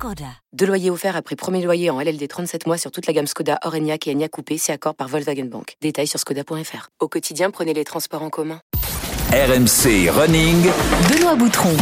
Skoda. Deux loyers offerts après premier loyer en LLD 37 mois sur toute la gamme Skoda, Orenia et Enya Coupé, c'est accord par Volkswagen Bank. Détails sur skoda.fr. Au quotidien, prenez les transports en commun. RMC Running. Benoît Boutron.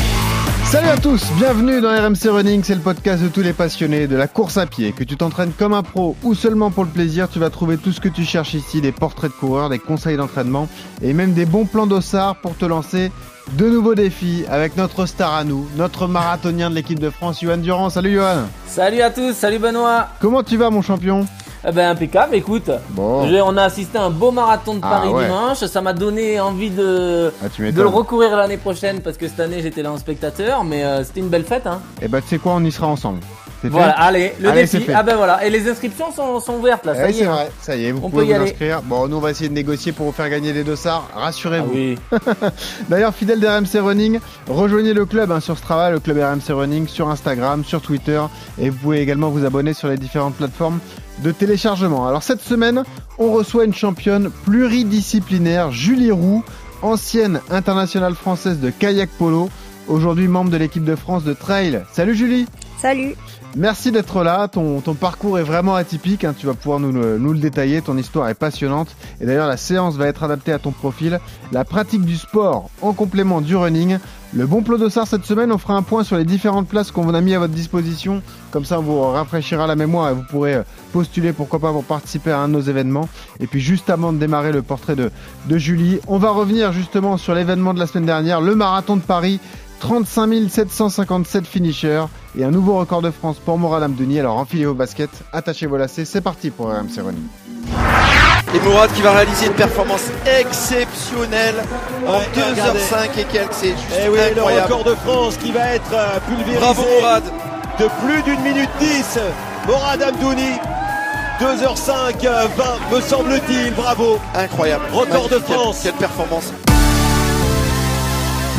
Salut à tous, bienvenue dans RMC Running, c'est le podcast de tous les passionnés de la course à pied. Que tu t'entraînes comme un pro ou seulement pour le plaisir, tu vas trouver tout ce que tu cherches ici, des portraits de coureurs, des conseils d'entraînement et même des bons plans d'ossard pour te lancer de nouveaux défis avec notre star à nous, notre marathonien de l'équipe de France, Johan Durand. Salut Johan Salut à tous, salut Benoît Comment tu vas mon champion? Eh ben impeccable, écoute. Bon. On a assisté à un beau marathon de Ah, Paris ouais. dimanche. Ça m'a donné envie de, Ah, de le recourir l'année prochaine parce que cette année j'étais là en spectateur. Mais euh, c'était une belle fête. Hein. Eh ben tu sais quoi, on y sera ensemble. Voilà, fait allez, le Allez, défi. Ah ben voilà. Et les inscriptions sont, sont ouvertes là, ça Eh, y est. c'est hein. vrai, ça y est, vous On pouvez peut y vous aller. inscrire. Bon, nous on va essayer de négocier pour vous faire gagner des dossards, Ah rassurez-vous. oui. D'ailleurs, fidèle d'RMC Running, rejoignez le club hein, sur Strava, le club RMC Running, sur Instagram, sur Twitter, et vous pouvez également vous abonner sur les différentes plateformes de téléchargement. Alors cette semaine, on reçoit une championne pluridisciplinaire, Julie Roux, ancienne internationale française de kayak polo, aujourd'hui membre de l'équipe de France de trail. Salut Julie Salut. Merci d'être là. Ton, parcours est vraiment atypique. hein. Tu vas pouvoir nous le, nous le détailler. Ton histoire est passionnante. Et d'ailleurs, la séance va être adaptée à ton profil. La pratique du sport en complément du running. Le bon plot de cette semaine, on fera un point sur les différentes places qu'on a mis à votre disposition. Comme ça, on vous rafraîchira la mémoire et vous pourrez euh, postuler, pourquoi pas, pour participer à un de nos événements. Et puis, juste avant de démarrer le portrait de Julie, on va revenir justement sur l'événement de la semaine dernière, le marathon de Paris. 35 757 finishers et un nouveau record de France pour Morad Amdouni. Alors enfilez vos baskets, attachez vos lacets, c'est parti pour RMC Running. Et Mourad qui va réaliser une performance exceptionnelle en Ouais, 2h05 et quelques, c'est juste Et Eh oui, le incroyable. record de France qui va être euh, pulvérisé Bravo Mourad de plus d'une minute 10. Morad Amdouni, 2h05, euh, 20 me semble-t-il, bravo. Incroyable. Record de. France. Quelle, quelle performance.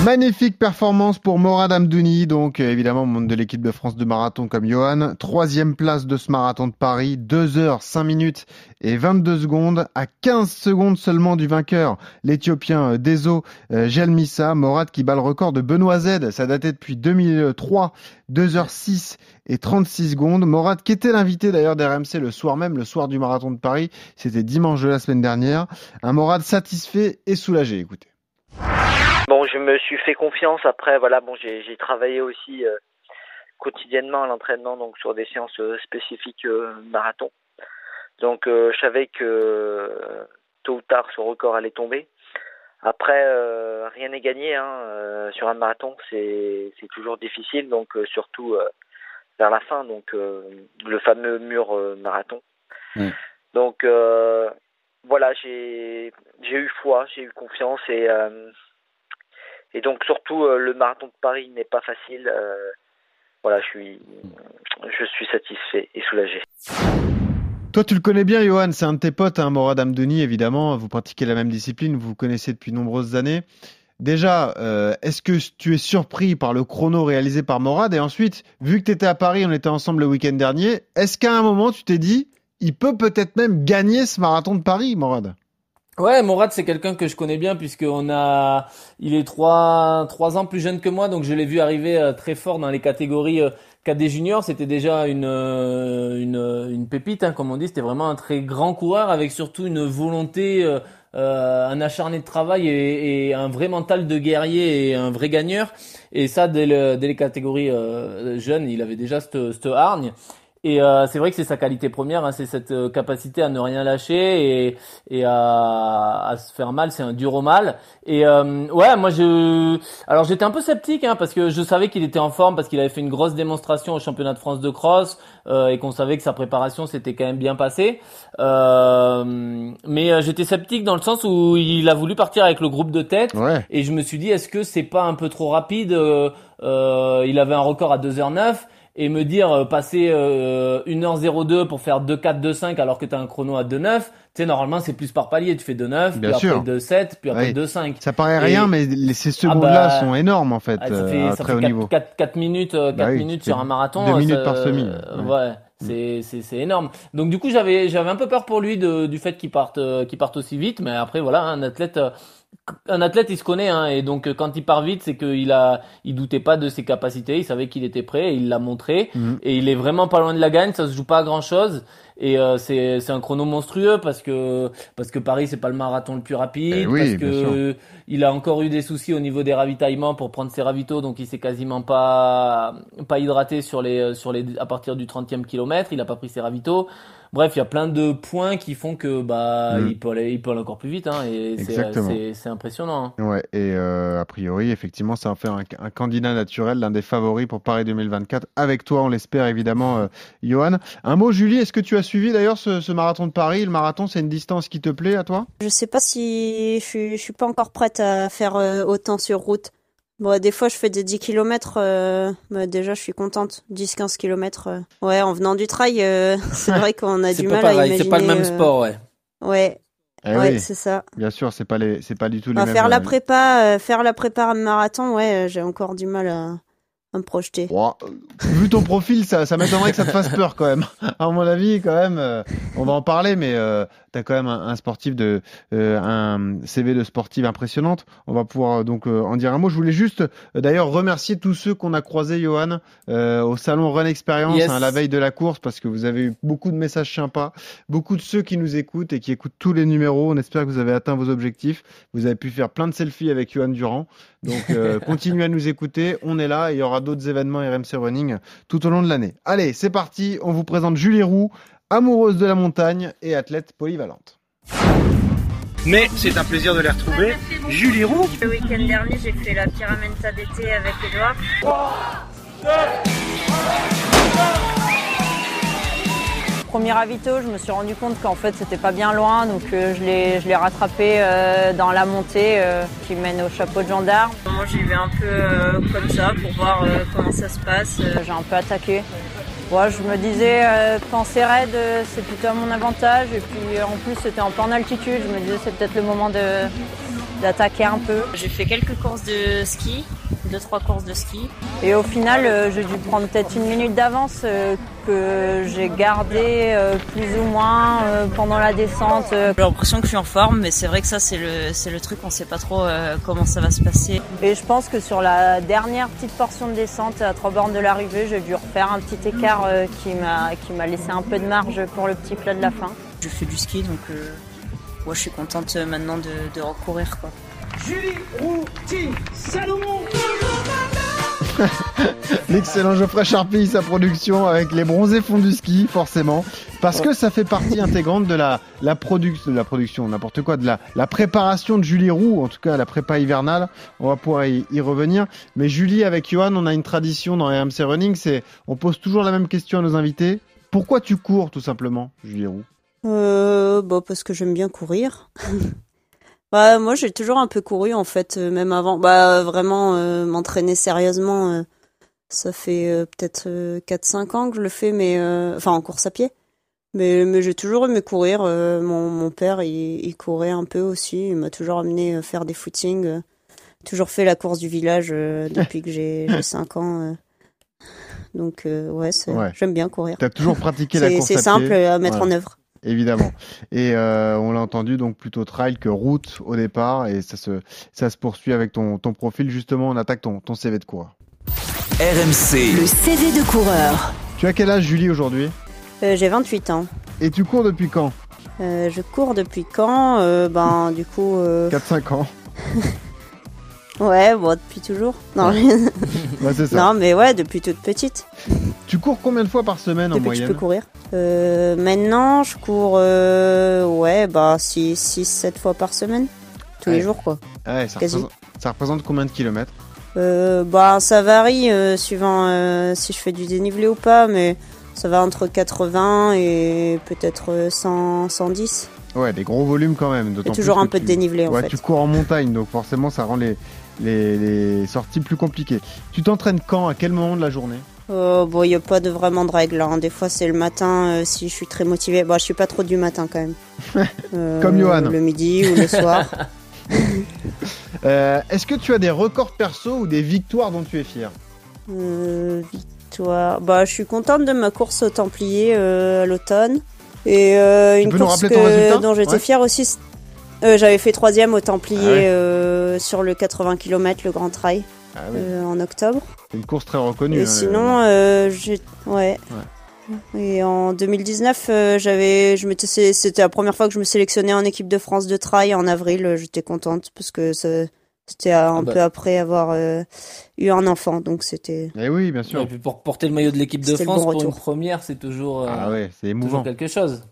Magnifique performance pour Morad Amdouni, donc euh, évidemment membre de l'équipe de France de marathon comme Johan. Troisième place de ce marathon de Paris, 2 heures 5 minutes et 22 secondes, à 15 secondes seulement du vainqueur, l'Éthiopien euh, euh, Gelmissa. Morad qui bat le record de Benoît Z, ça datait depuis 2003, 2 heures 6 et 36 secondes. Morad qui était l'invité d'ailleurs d'RMC le soir même, le soir du marathon de Paris, c'était dimanche de la semaine dernière. Un Morad satisfait et soulagé, écoutez. Bon, je me suis fait confiance. Après, voilà, bon, j'ai travaillé aussi euh, quotidiennement à l'entraînement, donc sur des séances euh, spécifiques euh, marathon. Donc, euh, je savais que euh, tôt ou tard, ce record allait tomber. Après, euh, rien n'est gagné hein, euh, sur un marathon. C'est toujours difficile, donc euh, surtout euh, vers la fin, donc euh, le fameux mur euh, marathon. Mm. Donc euh, voilà, j'ai j'ai eu foi, j'ai eu confiance et euh, et donc surtout euh, le marathon de Paris n'est pas facile. euh, voilà, je suis je suis satisfait et soulagé. Toi, tu le connais bien, Johan, c'est un de tes potes, hein, Morad Amdouni, évidemment. Vous pratiquez la même discipline, vous vous connaissez depuis nombreuses années. Déjà, euh, est-ce que tu es surpris par le chrono réalisé par Morad? Et ensuite, vu que tu étais à Paris, on était ensemble le week-end dernier, est-ce qu'à un moment, tu t'es dit, il peut peut-être même gagner ce marathon de Paris, Morad? Ouais, Morad, c'est quelqu'un que je connais bien puisque on a, il est trois, trois ans plus jeune que moi, donc je l'ai vu arriver euh, très fort dans les catégories euh, cadet junior. C'était déjà une, euh, une, une pépite, hein, comme on dit. C'était vraiment un très grand coureur avec surtout une volonté, euh, euh, un acharné de travail et, et un vrai mental de guerrier et un vrai gagneur. Et ça, dès, le, dès les catégories euh, jeunes, il avait déjà cette, cette hargne. Et euh, c'est vrai que c'est sa qualité première, hein, c'est cette euh, capacité à ne rien lâcher et, et à, à se faire mal, c'est un dur au mal. Et euh, ouais, moi je, alors j'étais un peu sceptique hein, parce que je savais qu'il était en forme parce qu'il avait fait une grosse démonstration au championnat de France de cross euh, et qu'on savait que sa préparation s'était quand même bien passée. Euh, mais euh, j'étais sceptique dans le sens où il a voulu partir avec le groupe de tête Ouais. et je me suis dit est-ce que c'est pas un peu trop rapide euh, euh, Il avait un record à 2h09. Et me dire euh, passer euh, 1h02 pour faire 2,4, 2,5 alors que tu as un chrono à 2,9, tu sais, normalement c'est plus par palier. Tu fais 2,9, puis Bien après sûr. 2,7, puis après Oui. 2,5. Ça paraît Et- rien, mais les- ces secondes-là bah, sont énormes en fait, Ah, ça euh, fait, à ça très fait haut 4, niveau. 4, minutes, euh, Bah 4 oui, minutes sur un marathon. deux euh, minutes ça- par semi, euh, ouais. ouais. C'est, c'est, c'est énorme. Donc du coup j'avais j'avais un peu peur pour lui de, du fait qu'il parte euh, qu'il parte aussi vite, mais après voilà un athlète euh, un athlète il se connaît hein, et donc euh, quand il part vite c'est qu'il a il doutait pas de ses capacités, il savait qu'il était prêt et il l'a montré Mhm. et il est vraiment pas loin de la gagne, ça se joue pas à grand chose et euh, c'est c'est un chrono monstrueux parce que parce que Paris c'est pas le marathon le plus rapide Eh oui, parce que il a encore eu des soucis au niveau des ravitaillements pour prendre ses ravitaux donc il s'est quasiment pas pas hydraté sur les sur les à partir du 30e kilomètre, il a pas pris ses ravitaux. Bref, il y a plein de points qui font que bah Mm. il peut aller il peut aller encore plus vite hein, et c'est Exactement. c'est c'est impressionnant. hein. Ouais, et euh, a priori, effectivement, ça en fait un, un candidat naturel, l'un des favoris pour Paris 2024. Avec toi, on l'espère évidemment, euh, Johan. Un mot, Julie, est-ce que tu as suivi d'ailleurs ce, ce marathon de Paris Le marathon, c'est une distance qui te plaît à toi? Je sais pas si je suis, je suis pas encore prête à faire euh, autant sur route. Bon, des fois, je fais des 10 km. déjà, je suis contente. 10-15 km. Ouais, en venant du trail, euh, c'est vrai qu'on a du mal à pareil, imaginer. c'est pas le même euh, sport, ouais. Ouais, Eh ouais, oui, c'est ça. bien sûr, c'est pas les, c'est pas du tout les Enfin, mêmes. faire la euh, prépa, euh, faire la prépa à marathon, ouais, euh, j'ai encore du mal à, à me projeter. Ouah, vu ton profil, ça, ça m'étonnerait que ça te fasse peur quand même. À mon avis, quand même, euh, on va en parler, mais euh, t'as quand même un, un sportif de, euh, un CV de sportive impressionnante. On va pouvoir donc euh, en dire un mot. Je voulais juste, euh, d'ailleurs, remercier tous ceux qu'on a croisés, Johan, euh, au salon Run Experience, Yes. hein, la veille de la course, parce que vous avez eu beaucoup de messages sympas, beaucoup de ceux qui nous écoutent et qui écoutent tous les numéros. On espère que vous avez atteint vos objectifs. Vous avez pu faire plein de selfies avec Johan Durand. Donc, euh, continuez à nous écouter. On est là. et Il y aura d'autres événements RMC Running tout au long de l'année. Allez, c'est parti. On vous présente Julie Roux, amoureuse de la montagne et athlète polyvalente. Mais c'est un plaisir de les retrouver. Julie Roux, Le week-end dernier, j'ai fait la Pyramenta d'été avec Edouard. Premier ravito, je me suis rendu compte qu'en fait c'était pas bien loin, donc euh, je l'ai je l'ai rattrapé euh, dans la montée euh, qui mène au chapeau de gendarme. Moi j'y vais un peu comme ça pour voir comment ça se passe. J'ai un peu attaqué. Ouais, je me disais euh, quand c'est raide, euh, c'est plutôt à mon avantage. Et puis euh, en plus c'était en pleine altitude, je me disais c'est peut-être le moment de d'attaquer un peu. J'ai fait quelques courses de ski, deux trois courses de ski. Et au final, euh, j'ai dû prendre peut-être une minute d'avance euh, que j'ai gardé euh, plus ou moins pendant la descente. J'ai l'impression que je suis en forme, mais c'est vrai que ça, c'est le, c'est le truc, on sait pas trop comment ça va se passer. Et je pense que sur la dernière petite portion de descente à trois bornes de l'arrivée, j'ai dû refaire un petit écart qui m'a qui m'a laissé un peu de marge pour le petit plat de la fin. Je fais du ski, donc euh, moi, je suis contente euh, maintenant de, de recourir. Quoi. Julie Roux, Team Salomon. L'excellent Geoffrey Charpille, sa production avec les bronzés fonds du ski, forcément. Parce que ça fait partie intégrante de la, la, produc- de la production, n'importe quoi, de la, la préparation de Julie Roux, en tout cas la prépa hivernale. On va pouvoir y, y revenir. Mais Julie, avec Johan, on a une tradition dans RMC Running, c'est on pose toujours la même question à nos invités. Pourquoi tu cours, tout simplement, Julie Roux? Euh, bah parce que j'aime bien courir. bah moi j'ai toujours un peu couru en fait, euh, même avant. Bah vraiment euh, m'entraîner sérieusement, ça fait peut-être euh, 4-5 ans que je le fais, mais enfin en course à pied. Mais, mais j'ai toujours aimé courir. mon, mon père il, il courait un peu aussi, il m'a toujours amené faire des footings. toujours fait la course du village depuis que j'ai j'ai 5 ans. Donc ouais, c'est- Ouais. j'aime bien courir. Tu as toujours pratiqué la C'est course c'est à simple pied. à mettre en œuvre. Évidemment. Et euh, on l'a entendu, donc plutôt trail que route au départ. Et ça se, ça se poursuit avec ton, ton profil. Justement, on attaque ton, ton CV de coureur. RMC, Le CV de coureur. Tu as quel âge, Julie, aujourd'hui? Euh, j'ai 28 ans. Et tu cours depuis quand? Euh, je cours depuis quand? Euh, Ben, du coup. euh, 4-5 ans. Ouais, bon, depuis toujours. Non, Ouais, c'est ça. non, mais ouais, depuis toute petite. Tu cours combien de fois par semaine en depuis que je moyenne peux courir. Euh, maintenant, je cours, euh, ouais, bah, 6-7 fois par semaine. Tous Ouais. les jours, quoi. Ouais, ça, représente, ça représente combien de kilomètres Euh, bah, ça varie euh, suivant euh, si je fais du dénivelé ou pas, mais ça va entre 80 et peut-être euh, 100, 110. Ouais, des gros volumes quand même. A toujours un que peu de dénivelé, en ouais, fait. tu cours en montagne, donc forcément, ça rend les, les, les sorties plus compliquées. Tu t'entraînes quand À quel moment de la journée? Euh, bon, il n'y a pas de vraiment de règles. hein. Des fois, c'est le matin euh, si je suis très motivée. Bon, je suis pas trop du matin quand même. Euh, Comme Johan. Le midi ou le soir. Euh, Est-ce que tu as des records perso ou des victoires dont tu es fier? Euh, victoire. Bah, je suis contente de ma course au Templier euh, à l'automne. Et euh, une course que- dont j'étais Ouais. fière aussi. Euh, J'avais fait troisième au Templier Ah ouais. euh, sur le 80 km, le Grand Trail, Ah euh, en octobre. C'est une course très reconnue. Et hein, sinon, euh, j'ai. Ouais. Et en 2019, euh, j'avais, je m'étais, sé- c'était la première fois que je me sélectionnais en équipe de France de trail en avril. J'étais contente parce que ça- c'était un bah. peu après avoir euh, eu un enfant, donc c'était. Eh oui, bien sûr. Et puis pour porter le maillot de l'équipe de France bon pour une retour. première, c'est toujours, euh, Ah ouais, c'est toujours quelque chose.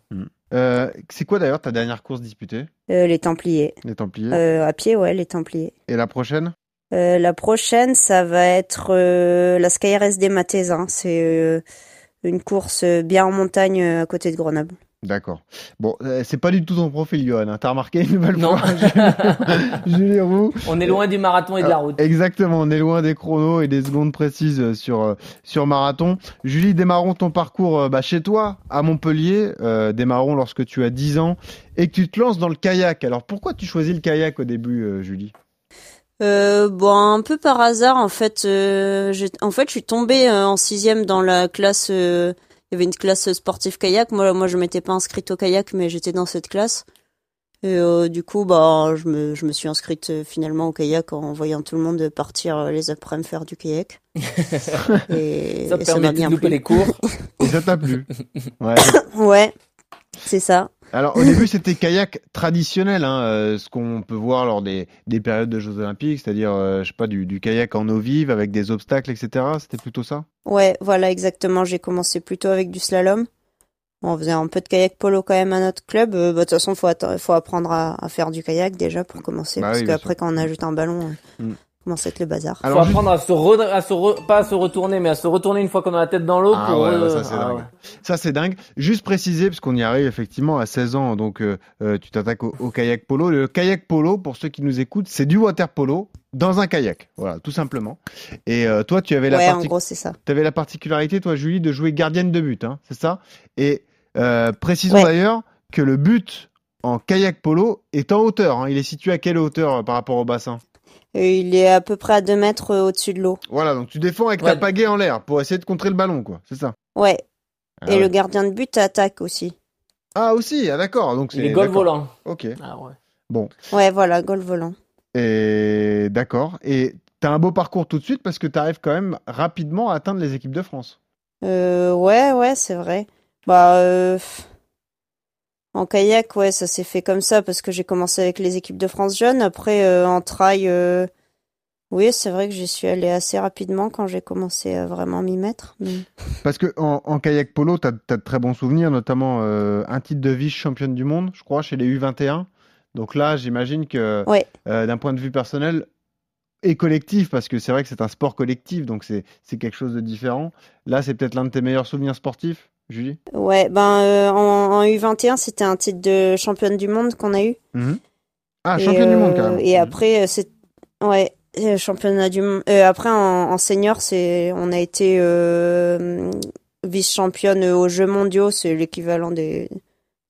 Euh, c'est quoi d'ailleurs ta dernière course disputée? Euh, les Templiers. Les Templiers. Euh, à pied, ouais, les Templiers. Et la prochaine? Euh, la prochaine, ça va être la SkyRS des Mathésins. C'est une course bien en montagne à côté de Grenoble. D'accord. Bon, euh, c'est pas du tout ton profil, Johan. hein. T'as remarqué une nouvelle Non. fois Roux. On est loin du marathon et de la Euh, route. Exactement, on est loin des chronos et des secondes précises euh, sur, sur marathon. Julie, démarrons ton parcours bah, chez toi, à Montpellier. Euh, démarrons lorsque tu as 10 ans et que tu te lances dans le kayak. Alors pourquoi tu choisis le kayak au début, euh, Julie? Euh, bon, un peu par hasard, en fait, euh, j'ai, en fait, je suis tombée euh, en sixième dans la classe. Il y avait une classe sportive kayak. Moi, moi, je m'étais pas inscrite au kayak, mais j'étais dans cette classe. Et euh, du coup, bah, je me, je me suis inscrite euh, finalement au kayak en voyant tout le monde partir euh, les après-midi faire du kayak. et, Ça et permet m'a de bien louper plu. les cours. Et ça t'a plu Ouais. Ouais, c'est ça. Alors au début c'était kayak traditionnel, hein, euh, ce qu'on peut voir lors des, des périodes de Jeux Olympiques, c'est-à-dire euh, je sais pas du, du kayak en eau vive avec des obstacles, etc. C'était plutôt ça? Ouais, voilà, exactement. J'ai commencé plutôt avec du slalom. On faisait un peu de kayak polo quand même à notre club. Euh, bah, De toute façon, faut, faut apprendre à, à faire du kayak déjà pour commencer. Bah parce oui, qu'après, quand on ajoute un ballon, Mm. Commence à être le bazar. Faut apprendre à se, re- à se re- pas à se retourner, mais à se retourner une fois qu'on a la tête dans l'eau. Ah pour ouais, ouais, ça c'est Ah dingue. ouais. Ça c'est dingue. Juste préciser, parce qu'on y arrive effectivement à 16 ans, donc euh, euh, tu t'attaques au, au kayak polo. Le kayak polo, pour ceux qui nous écoutent, c'est du water polo dans un kayak. Voilà, tout simplement. Et euh, toi, tu avais la Ouais, en parti- gros, c'est ça. T'avais la particularité, toi, Julie, de jouer gardienne de but, hein, c'est ça? Et euh, précisons Ouais. d'ailleurs que le but en kayak polo est en hauteur. hein. Il est situé à quelle hauteur euh, par rapport au bassin? Et il est à peu près à 2 mètres euh, au-dessus de l'eau. Voilà, donc tu défends avec ta Ouais. pagaie en l'air pour essayer de contrer le ballon, quoi. C'est ça? Ouais. Ah Et ouais. le gardien de but attaque aussi. Ah aussi, ah, d'accord. Donc c'est Les goals d'accord. volants. Ok. Ah ouais. Bon. Ouais, voilà, goal volant. Et d'accord. Et t'as un beau parcours tout de suite parce que t'arrives quand même rapidement à atteindre les équipes de France. Euh, ouais, ouais, c'est vrai. Bah, euh, en kayak, ouais, ça s'est fait comme ça parce que j'ai commencé avec les équipes de France jeunes. Après, euh, en trail, euh, oui, c'est vrai que j'y suis allée assez rapidement quand j'ai commencé à vraiment m'y mettre. mais- Parce que en, en kayak polo, t'as as de très bons souvenirs, notamment euh, un titre de vice championne du monde, je crois, chez les U21. Donc là, j'imagine que Ouais. d'un point de vue personnel et collectif, parce que c'est vrai que c'est un sport collectif, donc c'est quelque chose de différent. Là, c'est peut-être l'un de tes meilleurs souvenirs sportifs, Julie? Ouais, ben, euh, en, en U21, c'était un titre de championne du monde qu'on a eu. Mhm. Ah, Et, championne du monde, euh, carrément. Et après, euh, c'est ouais, championnat du monde. euh, après, en, en senior, c'est on a été vice-championne aux Jeux mondiaux. C'est l'équivalent des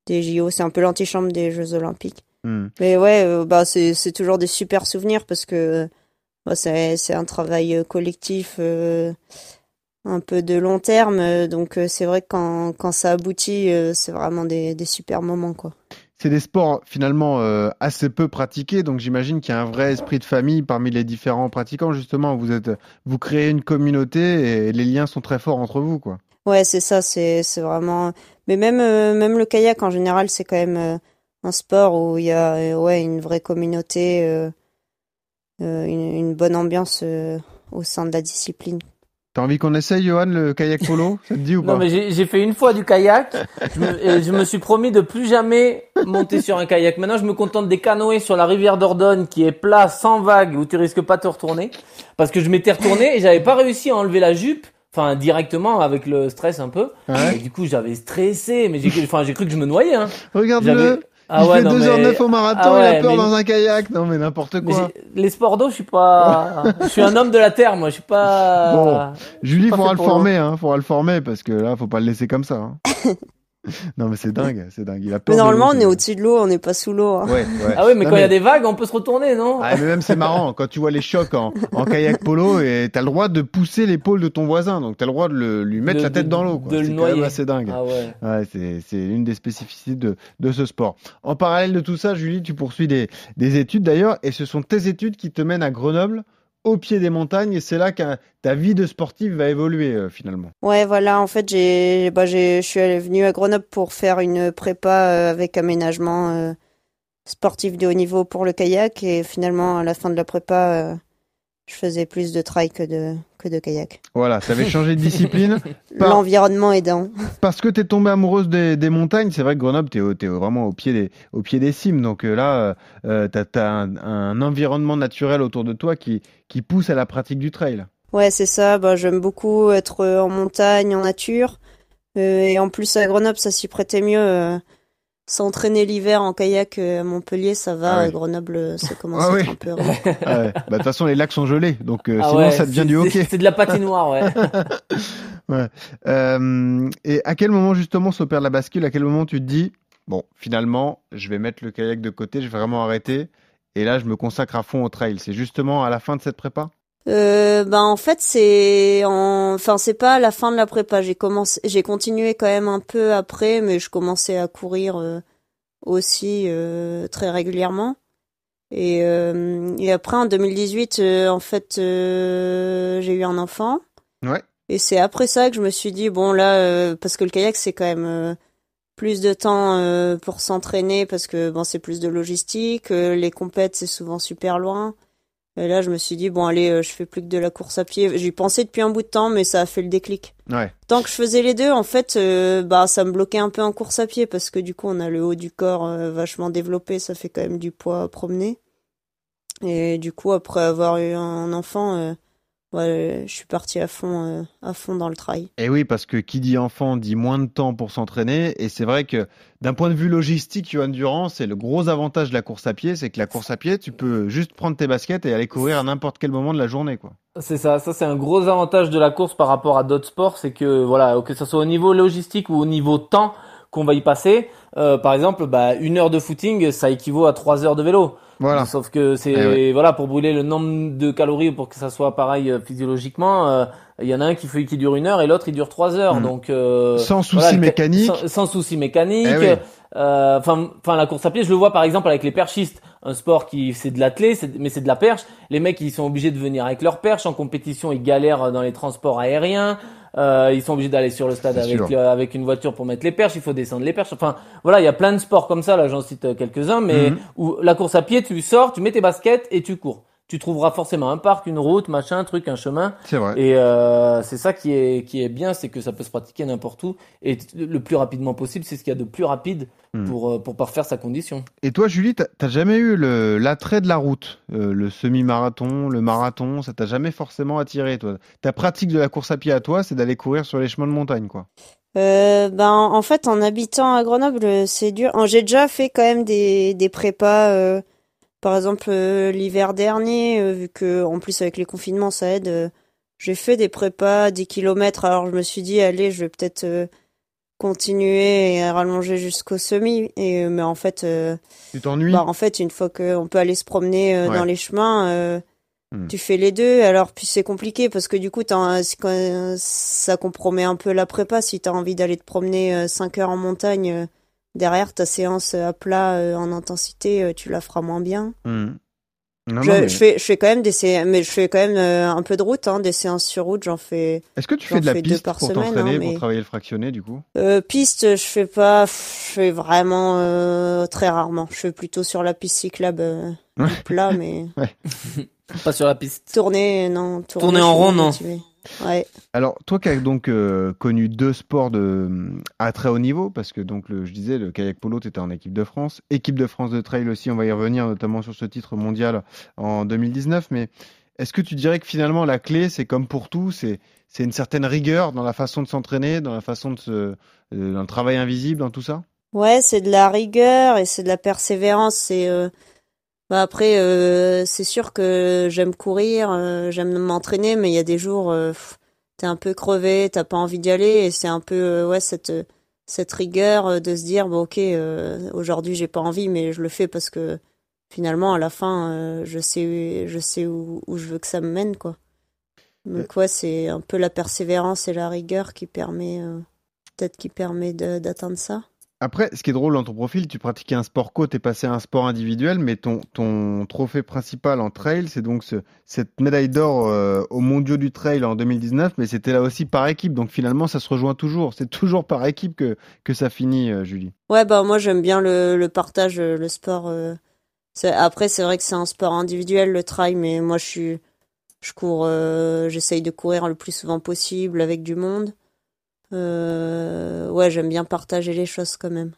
des JO. C'est un peu l'antichambre des Jeux olympiques. Mhm. Mais ouais, bah c'est toujours des super souvenirs parce que bah, c'est un travail collectif. Un peu de long terme, euh, donc euh, c'est vrai que quand, quand ça aboutit, euh, c'est vraiment des, des super moments, quoi. C'est des sports finalement euh, assez peu pratiqués, donc j'imagine qu'il y a un vrai esprit de famille parmi les différents pratiquants. Justement, vous êtes, vous créez une communauté et les liens sont très forts entre vous, quoi. Ouais, c'est ça, c'est c'est vraiment. Mais même euh, même le kayak en général, c'est quand même euh, un sport où il y a ouais une vraie communauté, une, une bonne ambiance au sein de la discipline. T'as envie qu'on essaye, Johan, le kayak polo? Ça te dit ou pas? Non, mais j'ai fait une fois du kayak. Je me, et je me suis promis de plus jamais monter sur un kayak. Maintenant, je me contente des canoës sur la rivière Dordogne qui est plat, sans vagues, où tu risques pas de te retourner. Parce que je m'étais retourné et j'avais pas réussi à enlever la jupe. Enfin, directement, avec le stress un peu. Ouais. Et du coup, j'avais stressé, mais j'ai cru- enfin, j'ai cru que je me noyais, hein. Regarde-le, Ah il ouais, fait non, 2h09 mais- au marathon, Ah il a peur mais- dans un kayak. Non, mais n'importe quoi. les sports d'eau, je suis pas. je suis un homme de la terre, moi. Je suis pas. Bon, Julie, pas faudra le former, hein. Faudra le former parce que là, faut pas le laisser comme ça. hein. non, mais c'est dingue, c'est dingue. Il a peur. Mais de normalement, on c'est est au-dessus de l'eau, on n'est pas sous l'eau. hein. Ouais, ouais. Ah oui, mais Non, quand il y a des vagues, on peut se retourner, non? Ah, mais même c'est marrant quand tu vois les chocs en, en kayak polo et t'as le droit de pousser l'épaule de ton voisin, donc t'as le droit de le- lui mettre De- la tête de- dans l'eau. de le C'est quand même noyer. assez dingue. Ah ouais. Ouais, c'est c'est une des spécificités de, de ce sport. En parallèle de tout ça, Julie, tu poursuis des, des études d'ailleurs, et ce sont tes études qui te mènent à Grenoble, au pied des montagnes, et c'est là que ta vie de sportive va évoluer euh, finalement. Ouais, voilà, en fait, j'ai, bah, je suis venue à Grenoble pour faire une prépa euh, avec aménagement euh, sportif de haut niveau pour le kayak, et finalement, à la fin de la prépa, je faisais plus de trail que de, que de kayak. Voilà, tu avais changé de discipline. Par- L'environnement aidant. Parce que tu es tombée amoureuse des, des montagnes, c'est vrai que Grenoble, tu es, vraiment au pied des, au pied des cimes. Donc euh, là, euh, tu as, un, un environnement naturel autour de toi qui, qui pousse à la pratique du trail. Ouais, c'est ça. Bah, j'aime beaucoup être euh, en montagne, en nature. Euh, et en plus, à Grenoble, ça s'y prêtait mieux. Euh, S'entraîner l'hiver en kayak euh, à Montpellier, ça va. Ah. À Grenoble, euh, ça commence Ah à oui. être un peu. Ah ouais. Bah, De toute façon, les lacs sont gelés, donc euh, Ah sinon ouais, ça devient du hockey. C'est de la patinoire, ouais. Ouais. Euh, et à quel moment justement s'opère la bascule? À quel moment tu te dis, bon, finalement, je vais mettre le kayak de côté, je vais vraiment arrêter, et là, je me consacre à fond au trail. C'est justement à la fin de cette prépa? Euh, ben en fait c'est en... enfin c'est pas à la fin de la prépa. J'ai commencé j'ai continué quand même un peu après mais je commençais à courir euh, aussi euh, très régulièrement. Et euh, et après en 2018 euh, en fait euh, j'ai eu un enfant. Ouais. et c'est après ça que je me suis dit bon là euh, parce que le kayak c'est quand même euh, plus de temps euh, pour s'entraîner parce que bon c'est plus de logistique euh, les compètes c'est souvent super loin et là, je me suis dit, bon, allez, euh, je fais plus que de la course à pied. J'y pensais depuis un bout de temps, mais ça a fait le déclic. Ouais. Tant que je faisais les deux, en fait, euh, bah, ça me bloquait un peu en course à pied parce que du coup, on a le haut du corps euh, vachement développé, ça fait quand même du poids à promener. Et du coup, après avoir eu un enfant, ouais, je suis partie à fond, euh, à fond dans le trail. Et oui, parce que qui dit enfant dit moins de temps pour s'entraîner. Et c'est vrai que d'un point de vue logistique, Johan Durand, c'est le gros avantage de la course à pied, c'est que la course à pied, tu peux juste prendre tes baskets et aller courir à n'importe quel moment de la journée, quoi. C'est ça, ça c'est un gros avantage de la course par rapport à d'autres sports, c'est que voilà, que ce soit au niveau logistique ou au niveau temps qu'on va y passer. euh, par exemple, bah, une heure de footing, ça équivaut à trois heures de vélo. Voilà. Sauf que c'est Eh ouais. voilà pour brûler le nombre de calories pour que ça soit pareil euh, physiologiquement. euh, Il y en a un qui fait qui dure une heure et l'autre il dure trois heures. Mhm. Donc euh, Sans souci voilà, mécanique. Sans, sans souci mécanique. Eh oui. Euh, Enfin, enfin la course à pied, je le vois par exemple avec les perchistes, un sport qui c'est de l'athlé, mais c'est de la perche. Les mecs ils sont obligés de venir avec leur perche en compétition, ils galèrent dans les transports aériens. Euh, ils sont obligés d'aller sur le stade avec le- avec une voiture pour mettre les perches. Il faut descendre les perches. Enfin voilà, il y a plein de sports comme ça. Là, j'en cite euh, quelques-uns, mais Mhm. où la course à pied, tu sors, tu mets tes baskets et tu cours. Tu trouveras forcément un parc, une route, machin, un truc, un chemin. C'est vrai. Et euh, c'est ça qui est qui est bien, c'est que ça peut se pratiquer n'importe où et le plus rapidement possible. C'est ce qu'il y a de plus rapide Hmm. pour euh, pour parfaire sa condition. Et toi, Julie, t'as jamais eu le- l'attrait de la route, euh, le semi-marathon, le marathon, ça t'a jamais forcément attiré, toi? Ta pratique de la course à pied à toi, c'est d'aller courir sur les chemins de montagne, quoi. Euh, ben, en fait, en habitant à Grenoble, c'est dur. En- J'ai déjà fait quand même des, des prépas, euh, par exemple, euh, l'hiver dernier, euh, vu que, en plus, avec les confinements, ça aide. euh, j'ai fait des prépas 10 kilomètres, alors je me suis dit, allez, je vais peut-être euh, continuer et rallonger jusqu'au semi. Et, mais en fait, euh, Tu t'ennuies? bah, en fait, une fois qu'on peut aller se promener euh, Ouais. dans les chemins, euh, Hmm. tu fais les deux. Alors, puis c'est compliqué parce que du coup, t'as- ça compromet un peu la prépa. Si tu as envie d'aller te promener 5 heures en montagne, derrière ta séance à plat euh, en intensité, euh, tu la feras moins bien. Hmm. Non, je, non, mais- je fais, je fais quand même des sé- mais je fais quand même euh, un peu de route, hein, des séances sur route. J'en fais. Est-ce que tu fais de la fais deux piste par pour semaine, t'entraîner, hein, pour mais- travailler le fractionné, du coup? Euh, piste, je fais pas, je fais vraiment euh, très rarement. Je fais plutôt sur la piste cyclable euh, Ouais. plat, mais Ouais. Pas sur la piste. tourner, non. Tourner, en rond, non. motivée. Ouais. Alors, toi qui as donc euh, connu deux sports de, à très haut niveau, parce que donc le, je disais, le kayak polo, tu étais en équipe de France, équipe de France de trail aussi, on va y revenir notamment sur ce titre mondial en 2019, mais est-ce que tu dirais que finalement la clé, c'est comme pour tout, c'est une certaine rigueur dans la façon de s'entraîner, dans la façon de se, euh, dans le travail invisible, dans tout ça? Ouais, c'est de la rigueur et c'est de la persévérance. C'est euh, bah après, euh, c'est sûr que j'aime courir, euh, j'aime m'entraîner, mais il y a des jours, euh, t'es un peu crevé, t'as pas envie d'y aller, et c'est un peu euh, ouais cette cette rigueur de se dire bon ok, euh, aujourd'hui j'ai pas envie, mais je le fais parce que finalement à la fin, euh, je sais je sais où, où je veux que ça me mène quoi. Donc ouais, c'est un peu la persévérance et la rigueur qui permet euh, peut-être qui permet d'atteindre ça. Après, ce qui est drôle dans ton profil, tu pratiquais un sport co, t'es passé à un sport individuel, mais ton, trophée principal en trail, c'est donc ce, cette médaille d'or euh, aux mondiaux du trail en 2019, mais c'était là aussi par équipe, donc finalement ça se rejoint toujours. C'est toujours par équipe que, ça finit, euh, Julie. Ouais, bah moi j'aime bien le, le partage, euh, le sport. Après, c'est vrai que c'est un sport individuel, le trail, mais moi je suis, je cours, j'essaye de courir le plus souvent possible avec du monde. Euh, ouais, j'aime bien partager les choses quand même.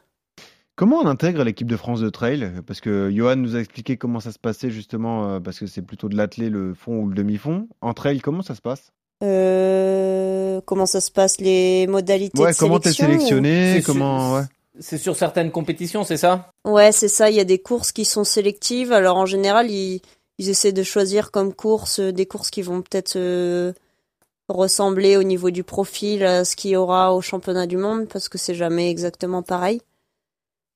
Comment on intègre l'équipe de France de trail? Parce que Johan nous a expliqué comment ça se passait justement, euh, parce que c'est plutôt de l'athlé, le fond ou le demi-fond. En trail, comment ça se passe? Euh, comment ça se passe, les modalités Ouais, de comment t'es sélection ou- sélectionné? Comment, ouais. C'est sur certaines compétitions, c'est ça? Ouais, c'est ça. Il y a des courses qui sont sélectives. Alors en général, ils, ils essaient de choisir comme course des courses qui vont peut-être euh, ressembler au niveau du profil à ce qu'il y aura au championnat du monde parce que c'est jamais exactement pareil.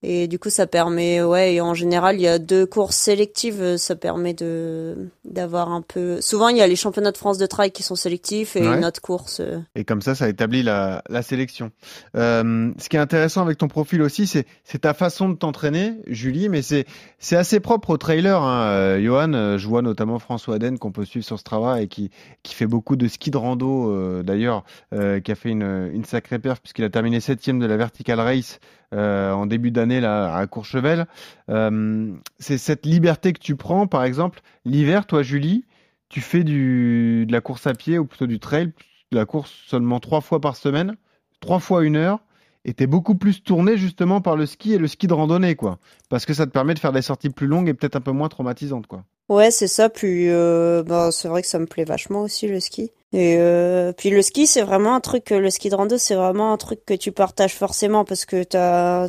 Et du coup, ça permet, ouais, et en général, il y a deux courses sélectives, ça permet de d'avoir un peu. Souvent, il y a les championnats de France de trail qui sont sélectifs et Ouais. une autre course. euh, Et comme ça, ça établit la, la sélection. Euh, ce qui est intéressant avec ton profil aussi, c'est c'est ta façon de t'entraîner, Julie, mais c'est c'est assez propre au trailer. Hein. Euh, Johan, je vois notamment François Aden qu'on peut suivre sur Strava et qui qui fait beaucoup de ski de rando euh, d'ailleurs, qui a fait une une sacrée perf puisqu'il a terminé septième de la Vertical Race en début d'année là à Courchevel. Euh, c'est cette liberté que tu prends, par exemple, l'hiver, toi, Julie, tu fais de la course à pied ou plutôt du trail, de la course seulement trois fois par semaine, trois fois une heure, et t'es beaucoup plus tourné justement par le ski et le ski de randonnée, quoi. Parce que ça te permet de faire des sorties plus longues et peut-être un peu moins traumatisantes, quoi. Ouais, c'est ça. Puis, euh, bah, c'est vrai que ça me plaît vachement aussi le ski. Et euh, puis le ski, c'est vraiment un truc. Le ski de rando, c'est vraiment un truc que tu partages forcément parce que t'as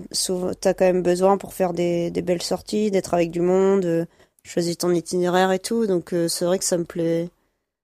t'as quand même besoin pour faire des, belles sorties, d'être avec du monde, euh, choisir ton itinéraire et tout. Donc euh, c'est vrai que ça me plaît,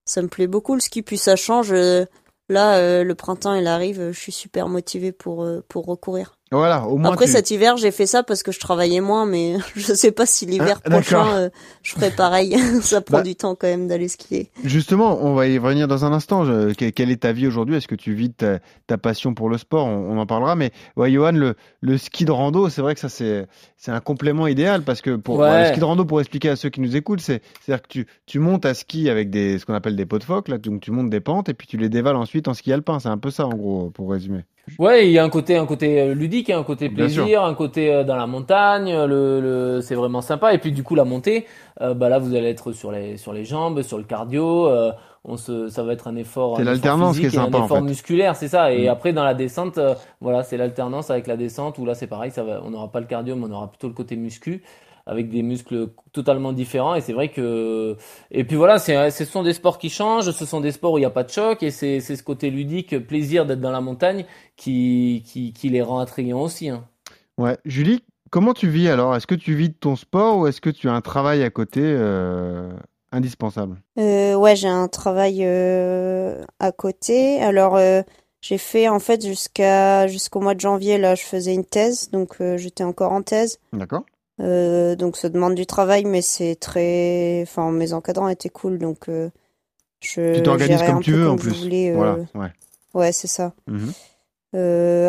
ça me plaît beaucoup le ski. Puis ça change. euh, là, euh, le printemps il arrive, euh, je suis super motivée pour euh, pour recourir. Voilà, au moins Après tu... cet hiver, j'ai fait ça parce que je travaillais moins, mais je sais pas si l'hiver Ah, prochain, euh, je ferai pareil. ça prend Bah, du temps quand même d'aller skier. Justement, on va y revenir dans un instant. Je- quelle est ta vie aujourd'hui? Est-ce que tu vis ta, ta passion pour le sport? On, on en parlera. Mais ouais, Johan, le, le ski de rando, c'est vrai que ça c'est c'est un complément idéal parce que pour Ouais. bah, le ski de rando, pour expliquer à ceux qui nous écoutent, c'est c'est à dire que tu tu montes à ski avec des ce qu'on appelle des pots de phoque là, donc tu montes des pentes et puis tu les dévales ensuite en ski alpin. C'est un peu ça en gros pour résumer. Ouais, il y a un côté, un côté euh, ludique, un côté plaisir, un côté euh, dans la montagne. Le, le, c'est vraiment sympa. Et puis du coup, la montée, euh, bah là, vous allez être sur les sur les jambes, sur le cardio. euh, on se, ça va être un effort. C'est l'alternance qui est sympa, Un en effort fait. musculaire, c'est ça. Et Mm. après, dans la descente, euh, voilà, c'est l'alternance avec la descente où là, c'est pareil. Ça va, on n'aura pas le cardio, mais on aura plutôt le côté muscu avec des muscles totalement différents. Et c'est vrai que, et puis voilà, c'est, ce sont des sports qui changent. Ce sont des sports où il n'y a pas de choc et c'est, c'est ce côté ludique, plaisir d'être dans la montagne qui, qui, qui les rend attrayants aussi. Hein. Ouais, Julie, comment tu vis alors? Est-ce que tu vis de ton sport ou est-ce que tu as un travail à côté euh, indispensable? Euh, ouais, j'ai un travail euh, à côté. Alors, euh, j'ai fait en fait jusqu'à jusqu'au mois de janvier là, je faisais une thèse, donc euh, j'étais encore en thèse. D'accord. Euh, donc ça demande du travail, mais c'est très, enfin mes encadrants étaient cool, donc euh, je Tu t'organises comme tu veux en comme plus. voulais, euh, Voilà, ouais. Ouais, c'est ça. Mhm.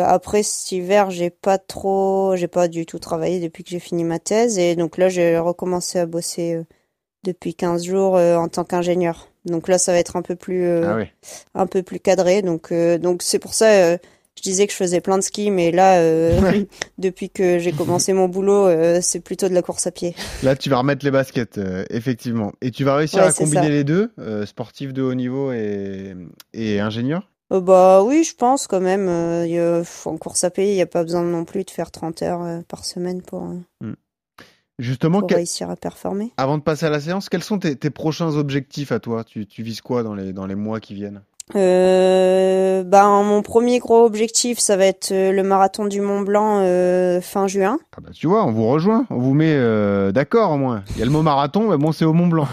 Après cet hiver, j'ai pas trop, j'ai pas du tout travaillé depuis que j'ai fini ma thèse et donc là j'ai recommencé à bosser depuis 15 jours en tant qu'ingénieur. Donc là ça va être un peu plus Ah un peu plus cadré donc donc c'est pour ça je disais que je faisais plein de ski mais là euh, Ouais. depuis que j'ai commencé mon boulot euh, c'est plutôt de la course à pied. Là, tu vas remettre les baskets, euh, effectivement. Et tu vas réussir Ouais, à combiner ça. les deux, sportif de haut niveau et, et ingénieur bah oui, je pense quand même y a- en course à pied, il n'y a pas besoin non plus de faire 30 heures par semaine pour, euh, Justement, pour quel- réussir à performer. avant de passer à la séance, quels sont tes, tes prochains objectifs à toi? Tu, tu vises quoi dans les, dans les mois qui viennent? Euh, ben, mon premier gros objectif, ça va être euh, le marathon du Mont Blanc euh, fin juin. Ah bah, tu vois, on vous rejoint, on vous met euh, d'accord au moins. Il y a le mot marathon, mais bon, c'est au Mont Blanc.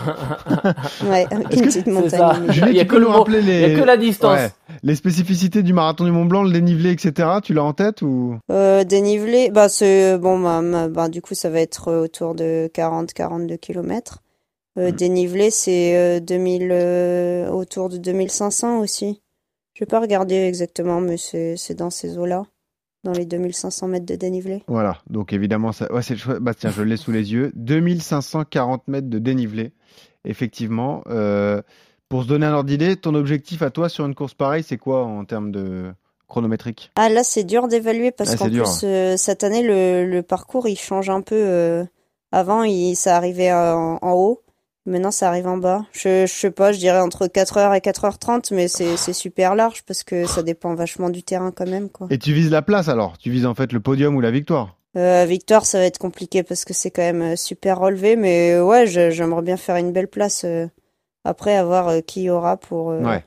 ouais, une petite montagne. Il y a que le rappeler les... il y a que la distance. Ouais. les spécificités du marathon du Mont Blanc, le dénivelé, etc. Tu l'as en tête ou? Euh, dénivelé, bah c'est bon, bah, bah, du coup ça va être euh, autour de 40-42 km. Euh, Dénivelé, c'est euh, 2000, euh, autour de 2500 aussi. Je vais pas regarder exactement, mais c'est c'est dans ces eaux-là, dans les 2500 mètres de dénivelé. Voilà, donc évidemment, ça... ouais, c'est. Bah, tiens, je l'ai sous les yeux. 2540 mètres de dénivelé, effectivement. Euh, pour se donner un ordre d'idée, ton objectif à toi sur une course pareille, c'est quoi en termes de chronométrique? Ah là, c'est dur d'évaluer parce Ah, qu'en plus euh, cette année le, le parcours il change un peu. euh, Avant, il, ça arrivait en, en haut. Maintenant, ça arrive en bas. Je, je sais pas, je dirais entre 4h et 4h30, mais c'est c'est super large parce que ça dépend vachement du terrain quand même, quoi. Et tu vises la place alors? Tu vises en fait le podium ou la victoire? Euh, victoire, ça va être compliqué parce que c'est quand même euh, super relevé, mais euh, ouais, j'aimerais bien faire une belle place euh, après, à voir euh, qui y aura pour, euh, Ouais.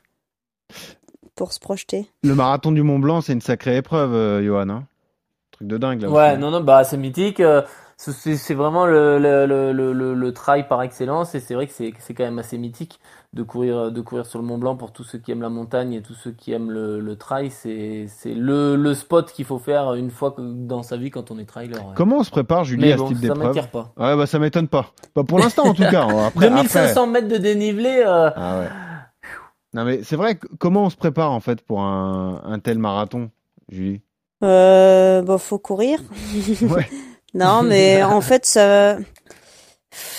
pour se projeter. Le marathon du Mont Blanc, c'est une sacrée épreuve, euh, Johan. hein Truc de dingue là. Ouais, aussi. non, non, bah c'est mythique. C'est- vraiment le, le, le, le, le, le trail par excellence et c'est vrai que c'est c'est quand même assez mythique de courir de courir sur le Mont Blanc pour tous ceux qui aiment la montagne et tous ceux qui aiment le, le trail. C'est c'est le, le spot qu'il faut faire une fois dans sa vie quand on est trailer. ouais. Comment on se prépare, Julie, Mais à bon, ce type ça d'épreuve m'inquiète pas. Ouais, bah ça m'étonne pas. Pas pour l'instant en tout cas. Après, 2500 mètres de dénivelé. euh, Ah ouais. Non mais c'est vrai. Comment on se prépare en fait pour un, un tel marathon, Julie? Euh, bon, faut courir. Ouais. Non, mais en fait, ça.